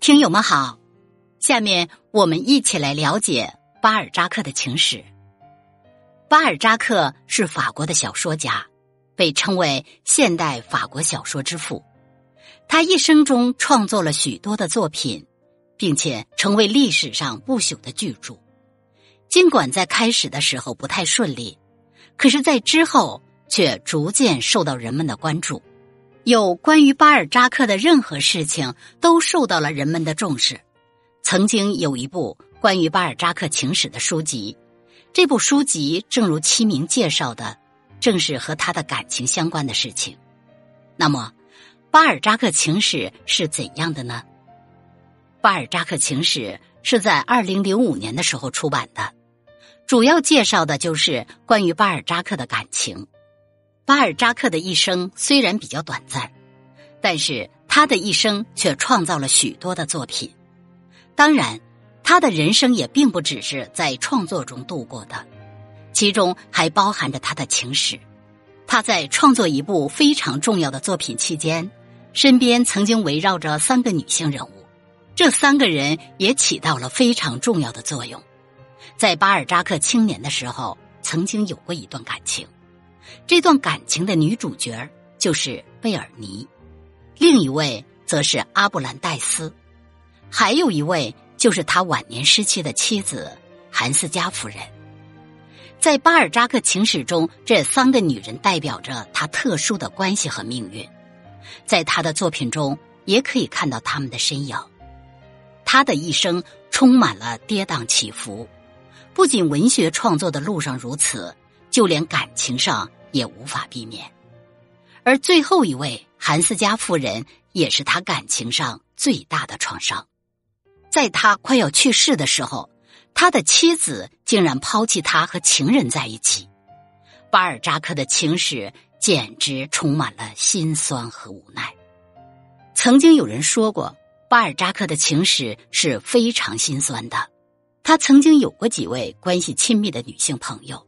听友们好，下面我们一起来了解巴尔扎克的情史。巴尔扎克是法国的小说家，被称为现代法国小说之父。他一生中创作了许多的作品，并且成为历史上不朽的巨著。尽管在开始的时候不太顺利，可是，在之后却逐渐受到人们的关注。有关于巴尔扎克的任何事情都受到了人们的重视。曾经有一部关于巴尔扎克情史的书籍，这部书籍正如其名介绍的，正是和他的感情相关的事情。那么，巴尔扎克情史是怎样的呢？巴尔扎克情史是在二零零五年的时候出版的，主要介绍的就是关于巴尔扎克的感情。巴尔扎克的一生虽然比较短暂，但是他的一生却创造了许多的作品。当然，他的人生也并不只是在创作中度过的，其中还包含着他的情史。他在创作一部非常重要的作品期间，身边曾经围绕着三个女性人物，这三个人也起到了非常重要的作用。在巴尔扎克青年的时候，曾经有过一段感情。这段感情的女主角就是贝尔尼，另一位则是阿布兰戴斯，还有一位就是他晚年失去的妻子韩斯加夫人。在巴尔扎克情史中，这三个女人代表着他特殊的关系和命运，在他的作品中也可以看到他们的身影。他的一生充满了跌宕起伏，不仅文学创作的路上如此，就连感情上。也无法避免，而最后一位韩斯加夫人也是他感情上最大的创伤。在他快要去世的时候，他的妻子竟然抛弃他和情人在一起。巴尔扎克的情史简直充满了心酸和无奈。曾经有人说过，巴尔扎克的情史是非常心酸的。他曾经有过几位关系亲密的女性朋友。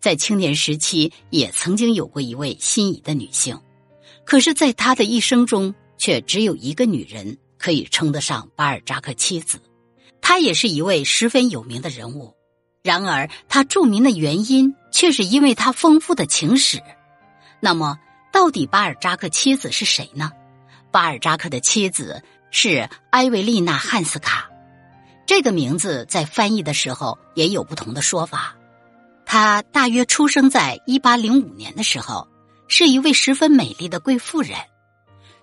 在青年时期，也曾经有过一位心仪的女性，可是，在他的一生中，却只有一个女人可以称得上巴尔扎克妻子。她也是一位十分有名的人物，然而，她著名的原因却是因为她丰富的情史。那么，到底巴尔扎克妻子是谁呢？巴尔扎克的妻子是埃维丽娜·汉斯卡，这个名字在翻译的时候也有不同的说法。她大约出生在一八零五年的时候，是一位十分美丽的贵妇人。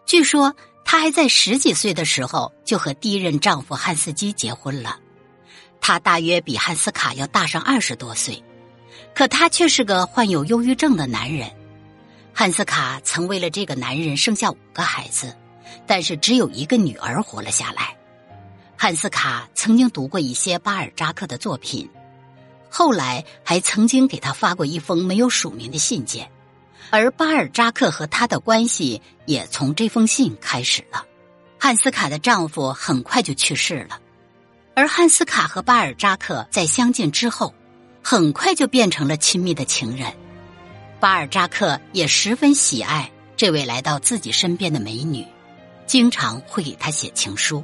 据说她还在十几岁的时候就和第一任丈夫汉斯基结婚了。她大约比汉斯卡要大上二十多岁，可他却是个患有忧郁症的男人。汉斯卡曾为了这个男人生下五个孩子，但是只有一个女儿活了下来。汉斯卡曾经读过一些巴尔扎克的作品。后来还曾经给他发过一封没有署名的信件，而巴尔扎克和他的关系也从这封信开始了。汉斯卡的丈夫很快就去世了，而汉斯卡和巴尔扎克在相见之后，很快就变成了亲密的情人。巴尔扎克也十分喜爱这位来到自己身边的美女，经常会给她写情书，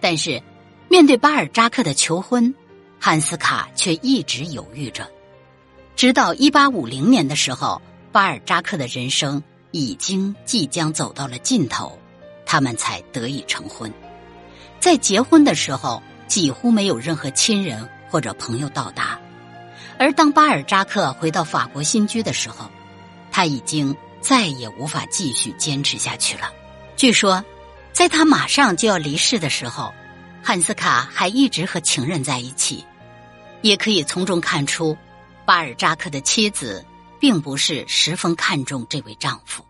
但是面对巴尔扎克的求婚。汉斯卡却一直犹豫着，直到一八五零年的时候，巴尔扎克的人生已经即将走到了尽头，他们才得以成婚。在结婚的时候，几乎没有任何亲人或者朋友到达，而当巴尔扎克回到法国新居的时候，他已经再也无法继续坚持下去了。据说，在他马上就要离世的时候，汉斯卡还一直和情人在一起。也可以从中看出，巴尔扎克的妻子并不是十分看重这位丈夫。